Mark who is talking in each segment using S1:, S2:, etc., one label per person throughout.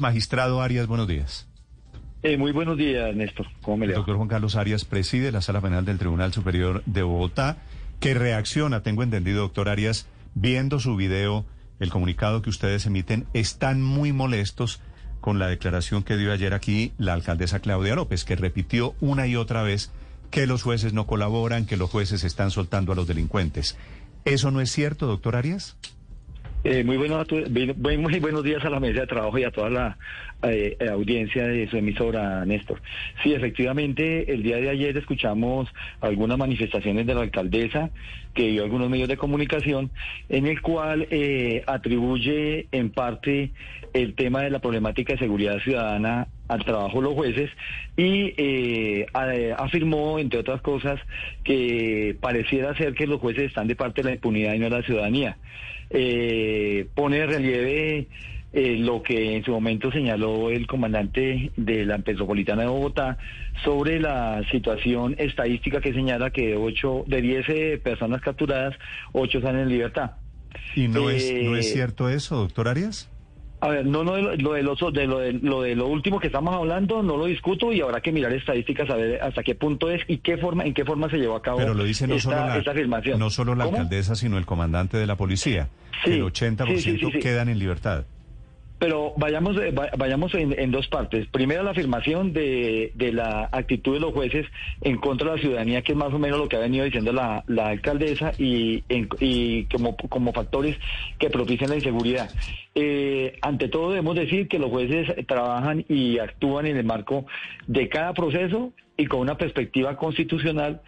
S1: Magistrado Arias, buenos días.
S2: Eh, muy buenos días, Néstor. ¿Cómo me
S1: El doctor Juan Carlos Arias preside la Sala Penal del Tribunal Superior de Bogotá, que reacciona, tengo entendido, doctor Arias, viendo su video, el comunicado que ustedes emiten, están muy molestos con la declaración que dio ayer aquí la alcaldesa Claudia López, que repitió una y otra vez que los jueces no colaboran, que los jueces están soltando a los delincuentes. ¿Eso no es cierto, doctor Arias?
S2: Eh, muy, buenos, muy, buenos días a la mesa de trabajo y a toda la eh, audiencia de su emisora, Néstor. Sí, efectivamente, el día de ayer escuchamos algunas manifestaciones de la alcaldesa que dio algunos medios de comunicación, en el cual eh, atribuye en parte el tema de la problemática de seguridad ciudadana al trabajo de los jueces y eh, afirmó, entre otras cosas, que pareciera ser que los jueces están de parte de la impunidad y no de la ciudadanía. Eh, pone de relieve eh, lo que en su momento señaló el comandante de la Metropolitana de Bogotá sobre la situación estadística que señala que de ocho, de 10 eh, personas capturadas, 8 salen en libertad.
S1: ¿Y no, es, no es
S2: Eh,
S1: cierto eso, doctor Arias?
S2: A ver, no, no, lo de, lo, de, lo, de, lo de lo último que estamos hablando no lo discuto y habrá que mirar estadísticas a ver hasta qué punto es y qué forma, en qué forma se llevó a cabo
S1: Pero lo dice no
S2: esta,
S1: solo la,
S2: esta afirmación.
S1: no solo la
S2: ¿Cómo?
S1: alcaldesa, sino el comandante de la policía.
S2: Sí,
S1: el 80%
S2: sí, sí, sí, sí.
S1: quedan en libertad.
S2: Pero vayamos, eh, va- vayamos en, en dos partes. Primero, la afirmación de, de la actitud de los jueces en contra de la ciudadanía, que es más o menos lo que ha venido diciendo la, la alcaldesa, y, en- y como, como factores que propician la inseguridad. Eh, ante todo, debemos decir que los jueces trabajan y actúan en el marco de cada proceso y con una perspectiva constitucional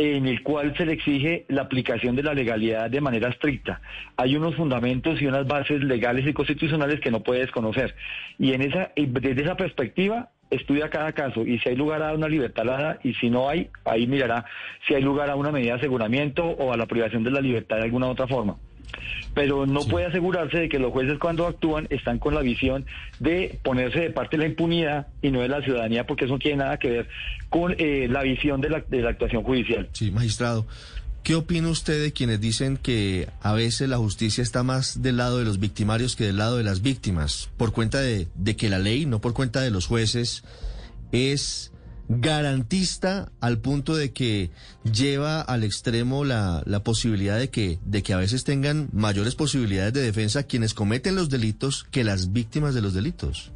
S2: en el cual se le exige la aplicación de la legalidad de manera estricta. Hay unos fundamentos y unas bases legales y constitucionales que no puede desconocer. Y en esa, desde esa perspectiva estudia cada caso y si hay lugar a una libertad y si no hay, ahí mirará si hay lugar a una medida de aseguramiento o a la privación de la libertad de alguna otra forma pero no puede asegurarse de que los jueces cuando actúan están con la visión de ponerse de parte de la impunidad y no de la ciudadanía, porque eso no tiene nada que ver con eh, la visión de la, de la actuación judicial.
S3: Sí, magistrado. ¿Qué opina usted de quienes dicen que a veces la justicia está más del lado de los victimarios que del lado de las víctimas? Por cuenta de, de que la ley, no por cuenta de los jueces, es garantista al punto de que lleva al extremo la, la posibilidad de que, de que a veces tengan mayores posibilidades de defensa quienes cometen los delitos que las víctimas de los delitos.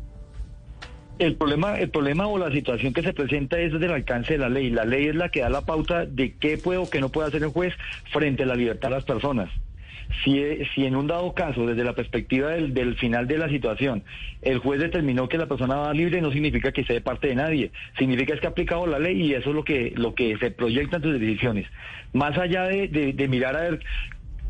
S2: El problema, el problema o la situación que se presenta es del alcance de la ley. La ley es la que da la pauta de qué puede o qué no puede hacer el juez frente a la libertad de las personas. Si, si en un dado caso, desde la perspectiva del, final de la situación, el juez determinó que la persona va libre, no significa que sea de parte de nadie. Significa es que ha aplicado la ley y eso es lo que, lo que se proyecta en sus decisiones. Más allá de, mirar a ver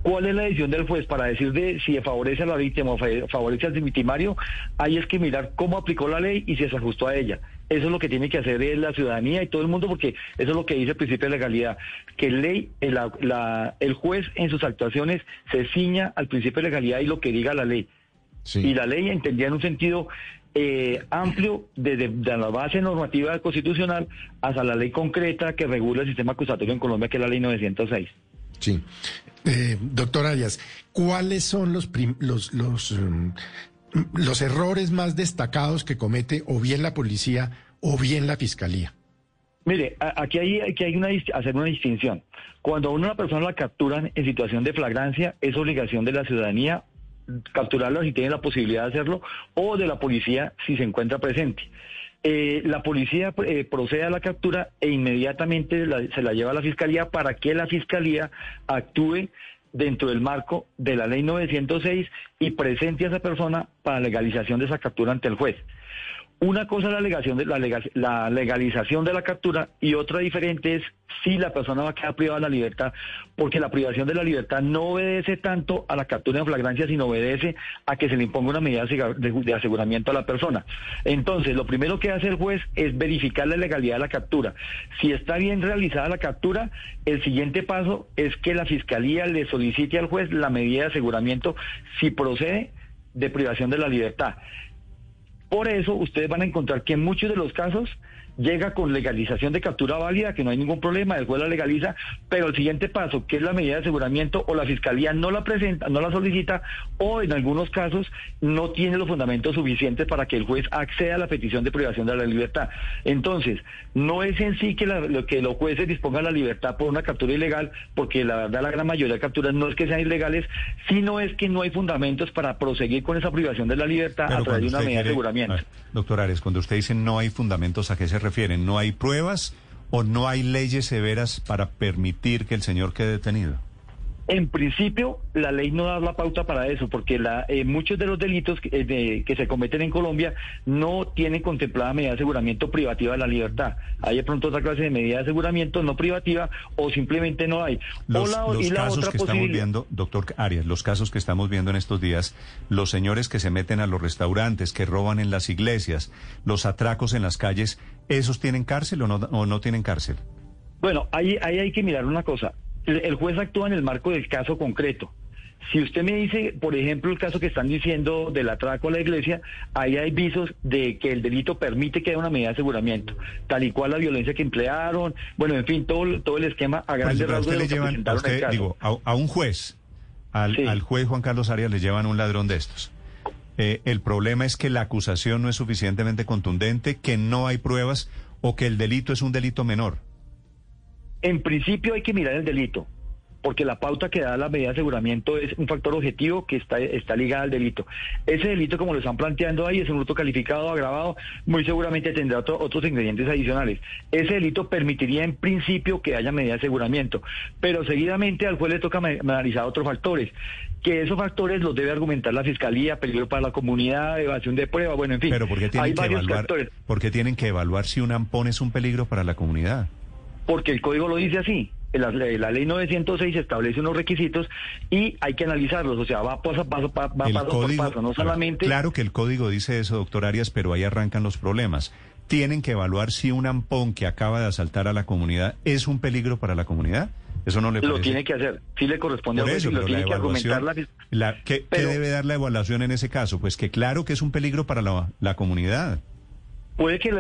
S2: ¿Cuál es la decisión del juez para decir de si favorece a la víctima o fa- favorece al victimario? Ahí es que mirar cómo aplicó la ley y si se ajustó a ella. Eso es lo que tiene que hacer eh, la ciudadanía y todo el mundo, porque eso es lo que dice el principio de legalidad, que ley, eh, la- la- el juez en sus actuaciones se ciña al principio de legalidad y lo que diga la ley. Y la ley entendía en un sentido eh, amplio desde de la base normativa constitucional hasta la ley concreta que regula el sistema acusatorio en Colombia, que es la ley 906.
S3: Sí.
S4: Eh, doctor Arias, ¿cuáles son los, los, los, mm, los errores más destacados que comete o bien la policía o bien la fiscalía?
S2: Mire, aquí hay, aquí hay una, hacer una distinción. Cuando a una persona la capturan en situación de flagrancia, es obligación de la ciudadanía capturarla si tiene la posibilidad de hacerlo, o de la policía si se encuentra presente. Eh, la policía eh, procede a la captura e inmediatamente se la lleva a la fiscalía para que la fiscalía actúe dentro del marco de la ley 906 y presente a esa persona para legalización de esa captura ante el juez. Una cosa es la, legalización de la captura y otra diferente es si la persona va a quedar privada de la libertad, porque la privación de la libertad no obedece tanto a la captura en flagrancia, sino obedece a que se le imponga una medida de aseguramiento a la persona. Entonces, lo primero que hace el juez es verificar la legalidad de la captura. Si está bien realizada la captura, el siguiente paso es que la fiscalía le solicite al juez la medida de aseguramiento si procede de privación de la libertad. Por eso ustedes van a encontrar que en muchos de los casos llega con legalización de captura válida, que no hay ningún problema, el juez la legaliza, pero el siguiente paso, que es la medida de aseguramiento, o la fiscalía no la presenta, no la solicita, o en algunos casos no tiene los fundamentos suficientes para que el juez acceda a la petición de privación de la libertad. Entonces, no es en sí que, lo que los jueces dispongan la libertad por una captura ilegal, porque la verdad la gran mayoría de capturas no es que sean ilegales, sino es que no hay fundamentos para proseguir con esa privación de la libertad a través de una medida de aseguramiento.
S1: doctor Ares, cuando usted dice no hay fundamentos, ¿a qué se refieren? ¿No hay pruebas o no hay leyes severas para permitir que el señor quede detenido?
S2: En principio, la ley no da la pauta para eso, porque la, eh, muchos de los delitos eh, que, se cometen en Colombia no tienen contemplada medida de aseguramiento privativa de la libertad. Hay de pronto otra clase de medida de aseguramiento no privativa o simplemente no hay.
S1: Los, casos que estamos viendo, doctor Arias, los casos que estamos viendo en estos días, los señores que se meten a los restaurantes, que roban en las iglesias, los atracos en las calles, ¿esos tienen cárcel o no, o no tienen cárcel?
S2: Bueno, ahí, ahí hay que mirar una cosa el juez actúa en el marco del caso concreto. Si usted me dice, por ejemplo, el caso que están diciendo del atraco a la iglesia, ahí hay visos de que el delito permite que haya una medida de aseguramiento, tal y cual la violencia que emplearon, bueno, en fin, todo, todo el esquema a grandes rasgos de
S1: a usted, digo, a, un juez, al, juez Juan Carlos Arias le llevan un ladrón de estos. Eh, el problema es que la acusación no es suficientemente contundente, que no hay pruebas o que el delito es un delito menor.
S2: En principio hay que mirar el delito, porque la pauta que da la medida de aseguramiento es un factor objetivo que está, está ligado al delito. Ese delito, como lo están planteando ahí, es un hurto calificado, agravado, muy seguramente tendrá otros ingredientes adicionales. Ese delito permitiría en principio que haya medida de aseguramiento, pero seguidamente al juez le toca analizar otros factores, que esos factores los debe argumentar la Fiscalía, peligro para la comunidad, evasión de prueba, bueno, en fin.
S1: Pero ¿por qué tienen, que evaluar, ¿por qué tienen que evaluar si un ampón es un peligro para la comunidad?
S2: Porque el código lo dice así. La, la, ley 906 establece unos requisitos y hay que analizarlos, o sea, va paso a paso, va, paso por paso, no solamente...
S1: Claro que el código dice eso, doctor Arias, pero ahí arrancan los problemas. Tienen que evaluar si un ampón que acaba de asaltar a la comunidad es un peligro para la, comunidad. Eso no le
S2: Lo tiene que hacer, sí le corresponde a eso, lo tiene que argumentar
S1: la... ¿qué, debe dar la evaluación en ese caso? Pues que claro que es un peligro para la comunidad.
S2: Puede que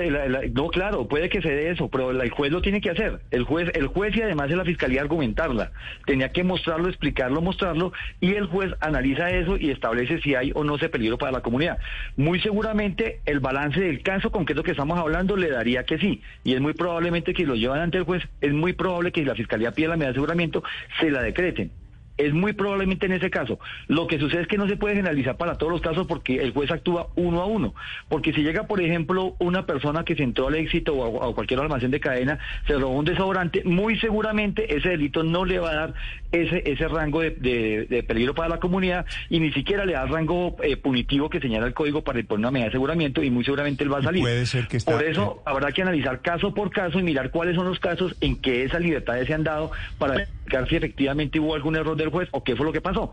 S2: no claro, puede que se dé eso, pero el juez lo tiene que hacer. El juez, el juez y además de la fiscalía argumentarla. Tenía que mostrarlo, explicarlo, mostrarlo y el juez analiza eso y establece si hay o no ese peligro para la comunidad. Muy seguramente el balance del caso concreto que estamos hablando le daría que sí y es muy probablemente que lo llevan ante el juez, es muy probable que la fiscalía pida la medida de aseguramiento se la decreten. Es muy probablemente en ese caso. Lo que sucede es que no se puede generalizar para todos los casos porque el juez actúa uno a uno. Porque si llega, por ejemplo, una persona que se entró al éxito o a, cualquier almacén de cadena, se robó un desodorante, muy seguramente ese delito no le va a dar ese, ese rango de, peligro para la comunidad y ni siquiera le da rango eh, punitivo que señala el código para imponer una medida de aseguramiento y muy seguramente él va a salir.
S1: Puede ser que
S2: Por eso habrá que analizar caso por caso y mirar cuáles son los casos en que esas libertades se han dado para verificar si efectivamente hubo algún error de juez o qué fue lo que pasó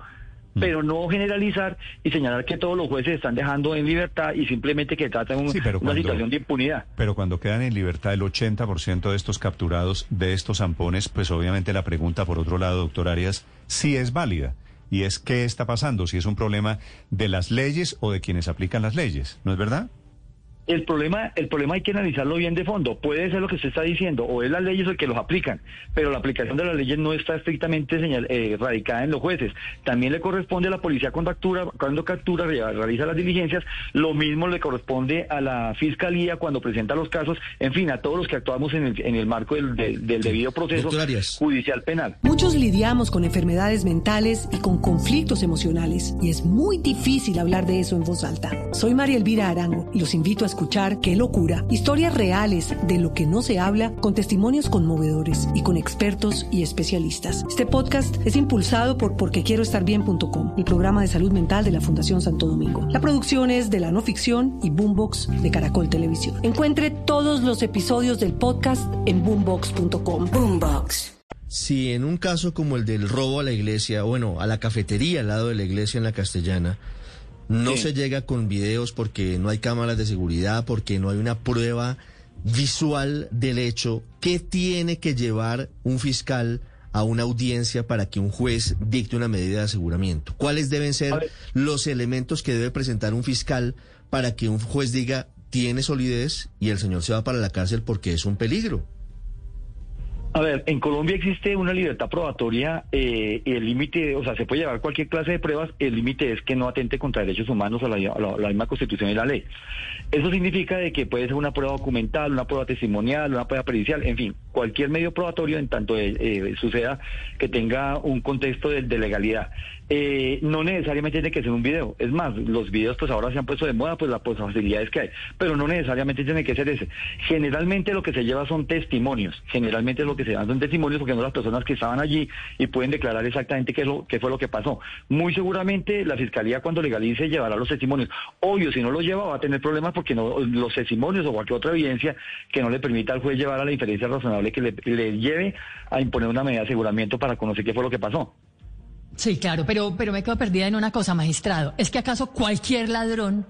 S2: mm. pero no generalizar y señalar que todos los jueces están dejando en libertad y simplemente que tratan una situación de impunidad.
S1: Pero cuando quedan en libertad el 80% de estos capturados, de estos zampones, pues obviamente la pregunta por otro lado, doctor Arias, sí es válida. Y es qué está pasando, si es un problema de las leyes o de quienes aplican las leyes, ¿no es verdad?
S2: El problema, el problema hay que analizarlo bien de fondo. Puede ser lo que usted está diciendo, o es las leyes el que los aplican, pero la aplicación de las leyes no está estrictamente señal, eh, radicada en los jueces. También le corresponde a la policía cuando captura, cuando captura, realiza las diligencias, lo mismo le corresponde a la fiscalía cuando presenta los casos, en fin, a todos los que actuamos en el, en el marco del, del debido proceso judicial penal.
S5: Muchos lidiamos con enfermedades mentales y con conflictos emocionales, y es muy difícil hablar de eso en voz alta. Soy María Elvira Arango y los invito a escuchar escuchar Qué locura, historias reales de lo que no se habla con testimonios conmovedores y con expertos y especialistas. Este podcast es impulsado por porquequieroestarbien.com, el programa de salud mental de la Fundación Santo Domingo. La producción es de la no ficción y Boombox de Caracol Televisión. Encuentre todos los episodios del podcast en boombox.com. Boombox.
S3: Si en un caso como el del robo a la iglesia, bueno, a la cafetería al lado de la iglesia en la castellana, no se llega con videos porque no hay cámaras de seguridad, porque no hay una prueba visual del hecho. ¿Qué tiene que llevar un fiscal a una audiencia para que un juez dicte una medida de aseguramiento? ¿Cuáles deben ser los elementos que debe presentar un fiscal para que un juez diga tiene solidez y el señor se va para la cárcel porque es un peligro?
S2: A ver, en Colombia existe una libertad probatoria eh, y el límite, o sea, se puede llevar cualquier clase de pruebas, el límite es que no atente contra derechos humanos la, la, misma constitución y la ley. Eso significa de que puede ser una prueba documental, una prueba testimonial, una prueba pericial, en fin, cualquier medio probatorio en tanto eh, eh, suceda que tenga un contexto de, legalidad. Eh, no necesariamente tiene que ser un video. Es más, los videos pues ahora se han puesto de moda, pues las facilidades que hay, pero no necesariamente tiene que ser ese. Generalmente lo que se lleva son testimonios, generalmente lo que se dan son testimonios porque no las personas que estaban allí y pueden declarar exactamente qué, es lo, qué fue lo que pasó. Muy seguramente la Fiscalía cuando legalice llevará los testimonios. Obvio, si no los lleva va a tener problemas porque no, los testimonios o cualquier otra evidencia que no le permita al juez llevar a la inferencia razonable que le, lleve a imponer una medida de aseguramiento para conocer qué fue lo que pasó.
S6: Sí, claro, pero, pero me quedo perdida en una cosa, magistrado. ¿Es que acaso cualquier ladrón,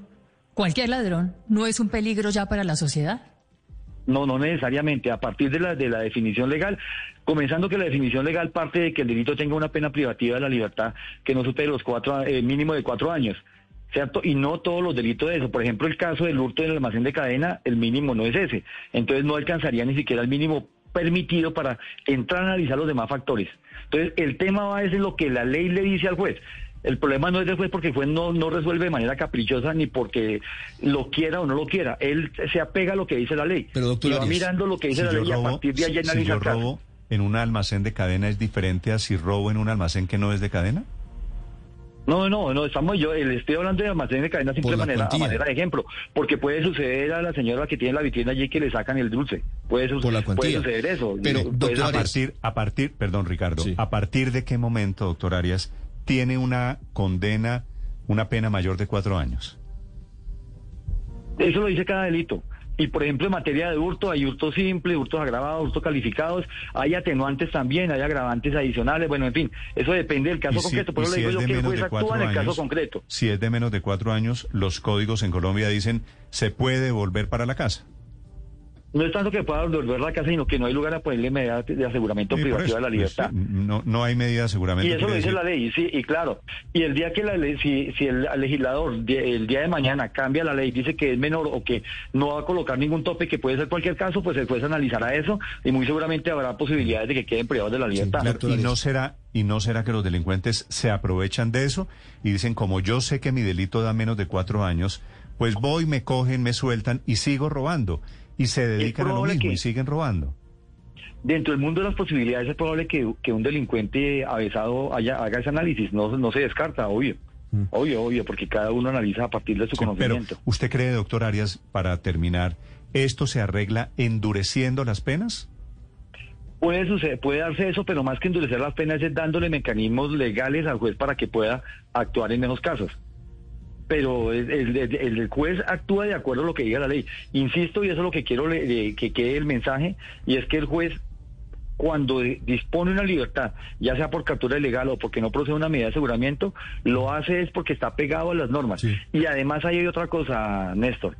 S6: cualquier ladrón, no es un peligro ya para la sociedad?
S2: No, no necesariamente. A partir de la, de la definición legal, comenzando que la definición legal parte de que el delito tenga una pena privativa de la libertad que no supere los cuatro, eh, mínimo de cuatro años. ¿cierto? Y no todos los delitos de eso. Por ejemplo, el caso del hurto en el almacén de cadena, el mínimo no es ese. Entonces no alcanzaría ni siquiera el mínimo permitido para entrar a analizar los demás factores. Entonces, el tema va a ser lo que la ley le dice al juez. El problema no es del juez porque el juez no, no resuelve de manera caprichosa ni porque lo quiera o no lo quiera. Él se apega a lo que dice la ley.
S3: Pero doctor,
S2: y va mirando lo que dice la ley y a partir de ahí analiza
S1: si robo en un almacén de cadena es diferente a si robo en un almacén que no es de cadena?
S2: No, no, no, estamos yo, le estoy hablando de almacén de cadena simple manera, a manera de ejemplo, porque puede suceder a la señora que tiene la vitrina allí que le sacan el dulce, puede, puede suceder eso.
S1: Pero, doctor a partir, a partir, perdón Ricardo, a partir de qué momento, doctor Arias, tiene una condena, una pena mayor de cuatro años?
S2: Eso lo dice cada delito. Y por ejemplo, en materia de hurto, hay hurto simple, hurtos agravados, hurtos calificados, hay atenuantes también, hay agravantes adicionales, bueno, en fin, eso depende del caso concreto. Pero le digo yo que el juez actúa en el caso concreto.
S1: Si es de menos de cuatro años, los códigos en Colombia dicen se puede volver para la casa.
S2: No es tanto que pueda volver a la casa, sino que no hay lugar a ponerle medidas de aseguramiento privativo de la pues, libertad.
S1: no, no hay medida de aseguramiento.
S2: Y eso lo dice la ley, sí, y claro. Y el día que la ley, si, si el legislador el día de mañana cambia la ley, dice que es menor o que no va a colocar ningún tope, que puede ser cualquier caso, pues el juez analizará eso y muy seguramente habrá posibilidades de que queden privados de la libertad.
S1: y no será y no será que los delincuentes se aprovechan de eso y dicen como yo sé que mi delito da menos de cuatro años, pues voy, me cogen, me sueltan y sigo robando y se dedican a lo mismo y siguen robando.
S2: Dentro del mundo de las posibilidades es probable que, un delincuente avesado haya, haga ese análisis, no, no se descarta, obvio. Mm. Obvio, obvio, porque cada uno analiza a partir de su conocimiento.
S1: Pero, ¿usted cree, doctor Arias, para terminar, esto se arregla endureciendo las penas?
S2: Puede suceder, puede darse eso, pero más que endurecer las penas es dándole mecanismos legales al juez para que pueda actuar en menos casos pero el, juez actúa de acuerdo a lo que diga la ley. Insisto, y eso es lo que quiero que quede el mensaje, y es que el juez cuando dispone una libertad, ya sea por captura ilegal o porque no procede una medida de aseguramiento, lo hace es porque está pegado a las normas. Y además hay otra cosa, Néstor.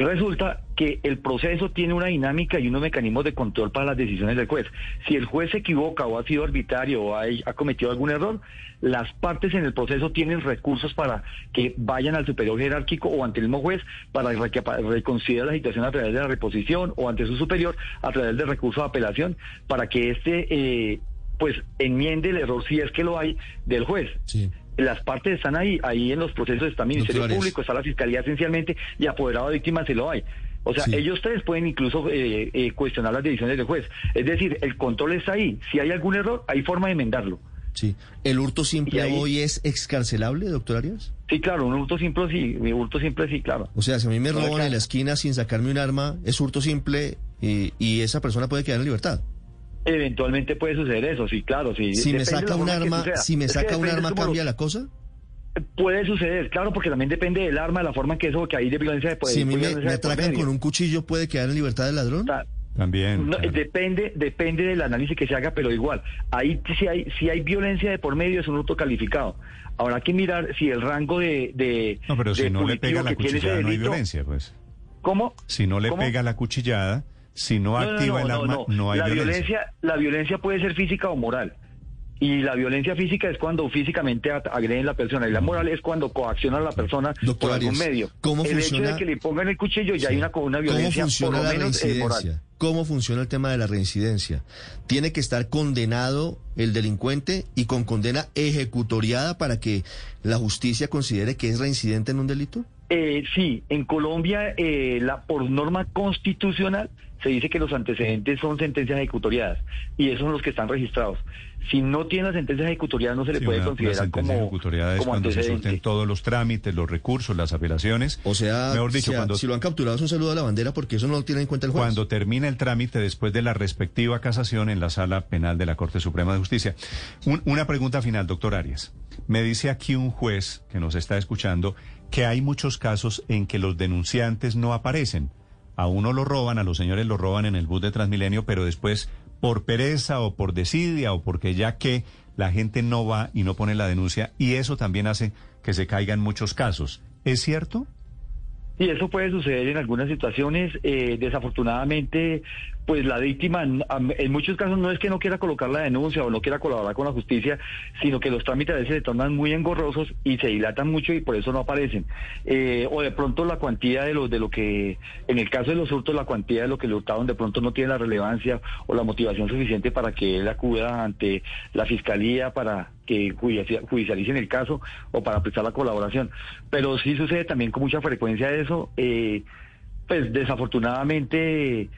S2: Resulta que el proceso tiene una dinámica y unos mecanismos de control para las decisiones del juez. Si el juez se equivoca o ha sido arbitrario o ha, cometido algún error, las partes en el proceso tienen recursos para que vayan al superior jerárquico o ante el mismo juez para reconsiderar la situación a través de la reposición o ante su superior a través del recurso de apelación para que éste eh, pues enmiende el error si es que lo hay del juez. Las partes están ahí, ahí en los procesos está el Ministerio Público, está la Fiscalía esencialmente y apoderado de víctimas se lo hay. O sea, ellos tres pueden incluso eh, eh, cuestionar las decisiones del juez. Es decir, el control está ahí. Si hay algún error, hay forma de enmendarlo.
S3: Sí. ¿El hurto simple
S2: ahí-
S3: hoy es excarcelable, doctor Arias?
S2: Sí, claro, un hurto simple sí, un hurto simple sí, claro.
S3: O sea, si a mí me
S2: No,
S3: roban
S2: claro.
S3: en la esquina sin sacarme un arma, es hurto simple y, y esa persona puede quedar en libertad.
S2: Eventualmente puede suceder eso, sí, claro, sí.
S3: Si me saca un arma, si me
S2: Es que
S3: saca un arma, ¿cambia la cosa?
S2: Puede suceder, claro, porque también depende del arma, de la forma en que eso, que hay de violencia de poder.
S3: si a mí me, me atracan con un cuchillo, ¿puede quedar en libertad el ladrón?
S1: También.
S2: no,
S1: claro.
S2: depende, depende del análisis que se haga, pero igual, ahí si hay, si hay violencia de por medio es un hurto calificado. Ahora hay que mirar si el rango de, de
S1: No, pero si no le pega la cuchillada no hay violencia, pues.
S2: ¿Cómo?
S1: Si no le
S2: ¿Cómo?
S1: pega la cuchillada, si no, activa
S2: no,
S1: el arma,
S2: no.
S1: no, hay
S2: la
S1: violencia.
S2: La violencia puede ser física o moral. Y la violencia física es cuando físicamente agreden a la persona. Y la moral es cuando coaccionan a la persona
S3: Doctor
S2: por algún
S3: Arias,
S2: medio.
S3: ¿cómo
S2: el
S3: funciona-
S2: hecho de que le pongan el cuchillo ya
S3: Sí.
S2: hay una, una
S3: ¿Cómo
S2: violencia por
S3: funciona
S2: lo
S3: la
S2: menos eh, moral.
S3: reincidencia? ¿Cómo funciona el tema de la reincidencia? ¿Tiene que estar condenado el delincuente y con condena ejecutoriada para que la justicia considere que es reincidente en un delito?
S2: Eh, sí, en Colombia, eh, la, por norma constitucional, se dice que los antecedentes son sentencias ejecutoriadas y esos son los que están registrados. Si no tiene las sentencias ejecutoriadas, no se le
S1: Sí,
S2: puede
S1: una- una
S2: considerar
S1: sentencia
S2: como,
S1: ejecutoriada es
S2: como
S1: cuando se surten todos los trámites, los recursos, las apelaciones.
S3: O sea,
S1: Mejor dicho, cuando,
S3: si lo han capturado es un saludo a la bandera porque eso no lo tiene en cuenta el juez.
S1: cuando termina el trámite después de la respectiva casación en la sala penal de la Corte Suprema de Justicia. Un- una pregunta final, doctor Arias. Me dice aquí un juez que nos está escuchando que hay muchos casos en que los denunciantes no aparecen. A uno lo roban, a los señores lo roban en el bus de Transmilenio, pero después por pereza o por desidia o porque ya que la gente no va y no pone la denuncia y eso también hace que se caigan muchos casos. ¿Es cierto?
S2: Y eso puede suceder en algunas situaciones. eh, desafortunadamente, pues la víctima, en muchos casos no es que no quiera colocar la denuncia o no quiera colaborar con la justicia, sino que los trámites a veces se tornan muy engorrosos y se dilatan mucho y por eso no aparecen. Eh, o de pronto la cuantía de lo, de lo que, en el caso de los hurtos, la cuantía de lo que le hurtaron de pronto no tiene la relevancia o la motivación suficiente para que él acuda ante la fiscalía para que judicia- judicialicen el caso o para prestar la colaboración. Pero sí sucede también con mucha frecuencia eso. eh, pues desafortunadamente,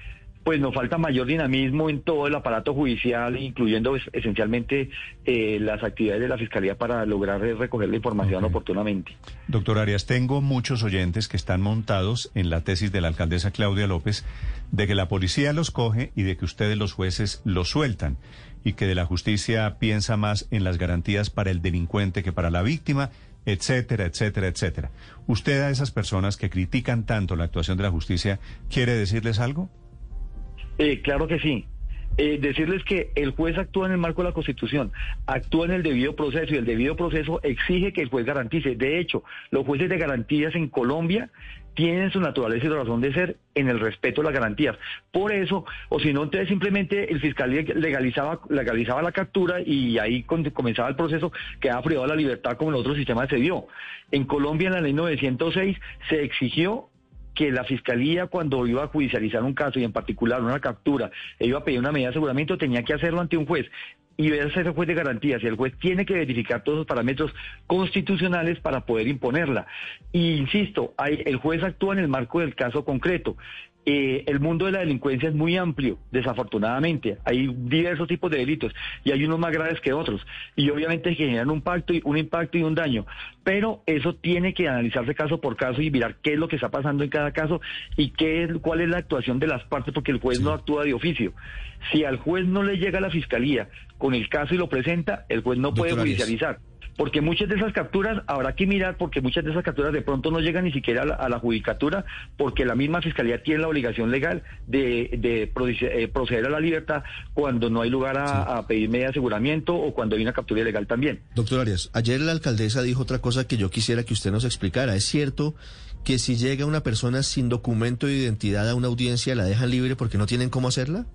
S2: pues nos falta mayor dinamismo en todo el aparato judicial, incluyendo esencialmente eh, las actividades de la Fiscalía para lograr recoger la información oportunamente.
S1: Doctor Arias, tengo muchos oyentes que están montados en la tesis de la alcaldesa Claudia López de que la policía los coge y de que ustedes los jueces los sueltan y que de la justicia piensa más en las garantías para el delincuente que para la víctima, etcétera, etcétera, etcétera. ¿Usted a esas personas que critican tanto la actuación de la justicia quiere decirles algo?
S2: Eh, claro que sí. Eh, decirles que el juez actúa en el marco de la Constitución, actúa en el debido proceso y el debido proceso exige que el juez garantice. De hecho, los jueces de garantías en Colombia tienen su naturaleza y su razón de ser en el respeto a las garantías. Por eso, o si no, entonces simplemente el fiscal legalizaba, legalizaba la captura y ahí comenzaba el proceso, quedaba privado de la libertad como en otro sistema se dio. En Colombia, en la ley 906, se exigió que la fiscalía cuando iba a judicializar un caso y en particular una captura e iba a pedir una medida de aseguramiento tenía que hacerlo ante un juez y verse ese juez de garantías y el juez tiene que verificar todos los parámetros constitucionales para poder imponerla. Y insisto, hay, el juez actúa en el marco del caso concreto. Eh, el mundo de la delincuencia es muy amplio, desafortunadamente. Hay diversos tipos de delitos y hay unos más graves que otros. Y obviamente generan un, pacto y, un impacto y un daño. Pero eso tiene que analizarse caso por caso y mirar qué es lo que está pasando en cada caso y qué es, cuál es la actuación de las partes, porque el juez no actúa de oficio. Si al juez no le llega a la fiscalía con el caso y lo presenta, el juez no puede
S3: Arias.
S2: Porque muchas de esas capturas habrá que mirar, porque muchas de esas capturas de pronto no llegan ni siquiera a la, a la judicatura, porque la misma fiscalía tiene la obligación legal de, eh, proceder a la libertad cuando no hay lugar a, a pedir media de aseguramiento o cuando hay una captura ilegal también.
S3: Doctor Arias, ayer la alcaldesa dijo otra cosa que yo quisiera que usted nos explicara. ¿Es cierto que si llega una persona sin documento de identidad a una audiencia la dejan libre porque no tienen cómo hacerla?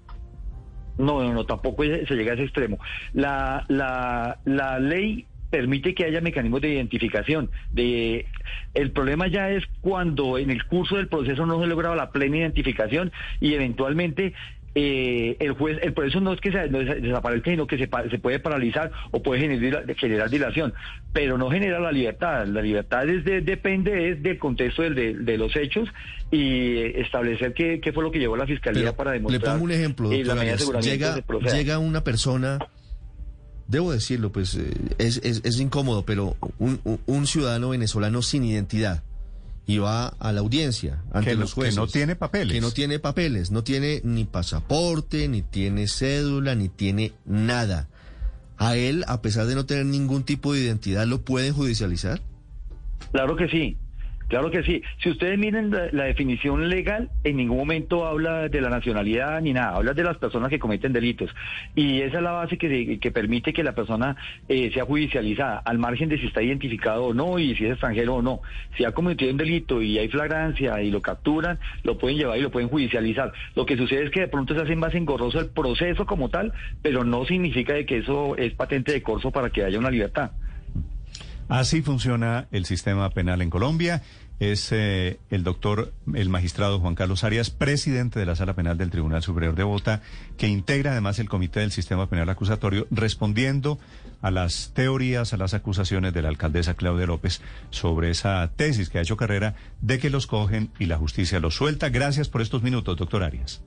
S2: No, no, no, tampoco se llega a ese extremo. La, la, la ley permite que haya mecanismos de identificación. De, el problema ya es cuando en el curso del proceso no se logra la plena identificación y eventualmente eh, el juez, el proceso no es que se, no des- desaparezca, sino que se, puede paralizar o puede generar, generar dilación, pero no genera la libertad. La libertad es de- depende es del contexto del- de, de los hechos y establecer qué, qué fue lo que llevó la fiscalía
S3: Pero
S2: para
S3: le
S2: demostrar.
S3: pongo un ejemplo,
S2: eh, la medida de
S3: Llega, llega una persona debo decirlo, pues eh, es, es, es incómodo, pero un, un- ciudadano venezolano sin identidad y va a la audiencia ante
S1: Que
S3: los jueces.
S1: que no tiene papeles.
S3: Que no tiene papeles, no tiene ni pasaporte, ni tiene cédula, ni tiene nada. A él, a pesar de no tener ningún tipo de identidad, ¿lo pueden judicializar?
S2: Claro que sí. Claro que sí. Si ustedes miren la, definición legal, en ningún momento habla de la nacionalidad ni nada, habla de las personas que cometen delitos. Y esa es la base que, se- que permite que la persona eh, sea judicializada, al margen de si está identificado o no y si es extranjero o no. Si ha cometido un delito y hay flagrancia y lo capturan, lo pueden llevar y lo pueden judicializar. Lo que sucede es que de pronto se hace más engorroso el proceso como tal, pero no significa de que eso es patente de corso para que haya una libertad.
S1: Así funciona el sistema penal en Colombia. Es eh, el doctor, el magistrado Juan Carlos Arias, presidente de la Sala Penal del Tribunal Superior de Bogotá, que integra además el Comité del Sistema Penal Acusatorio, respondiendo a las teorías, a las acusaciones de la alcaldesa Claudia López sobre esa tesis que ha hecho carrera de que los cogen y la justicia los suelta. Gracias por estos minutos, doctor Arias.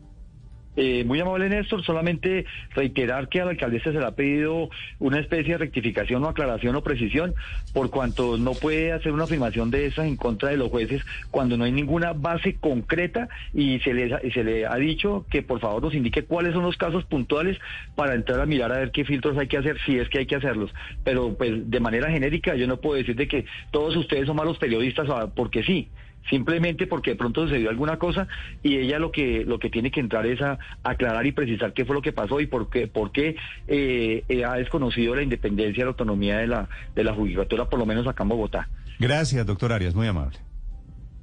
S2: Eh, muy amable Néstor, solamente reiterar que a la alcaldesa se le ha pedido una especie de rectificación o aclaración o precisión por cuanto no puede hacer una afirmación de esas en contra de los jueces cuando no hay ninguna base concreta y se le, se le ha dicho que por favor nos indique cuáles son los casos puntuales para entrar a mirar a ver qué filtros hay que hacer, si es que hay que hacerlos. Pero pues de manera genérica yo no puedo decir de que todos ustedes son malos periodistas ah, porque sí simplemente porque de pronto sucedió alguna cosa y ella lo que lo que tiene que entrar es a aclarar y precisar qué fue lo que pasó y por qué por qué eh, eh, ha desconocido la independencia la autonomía de la de la judicatura por lo menos acá en Bogotá.
S1: Gracias, doctor Arias, muy amable.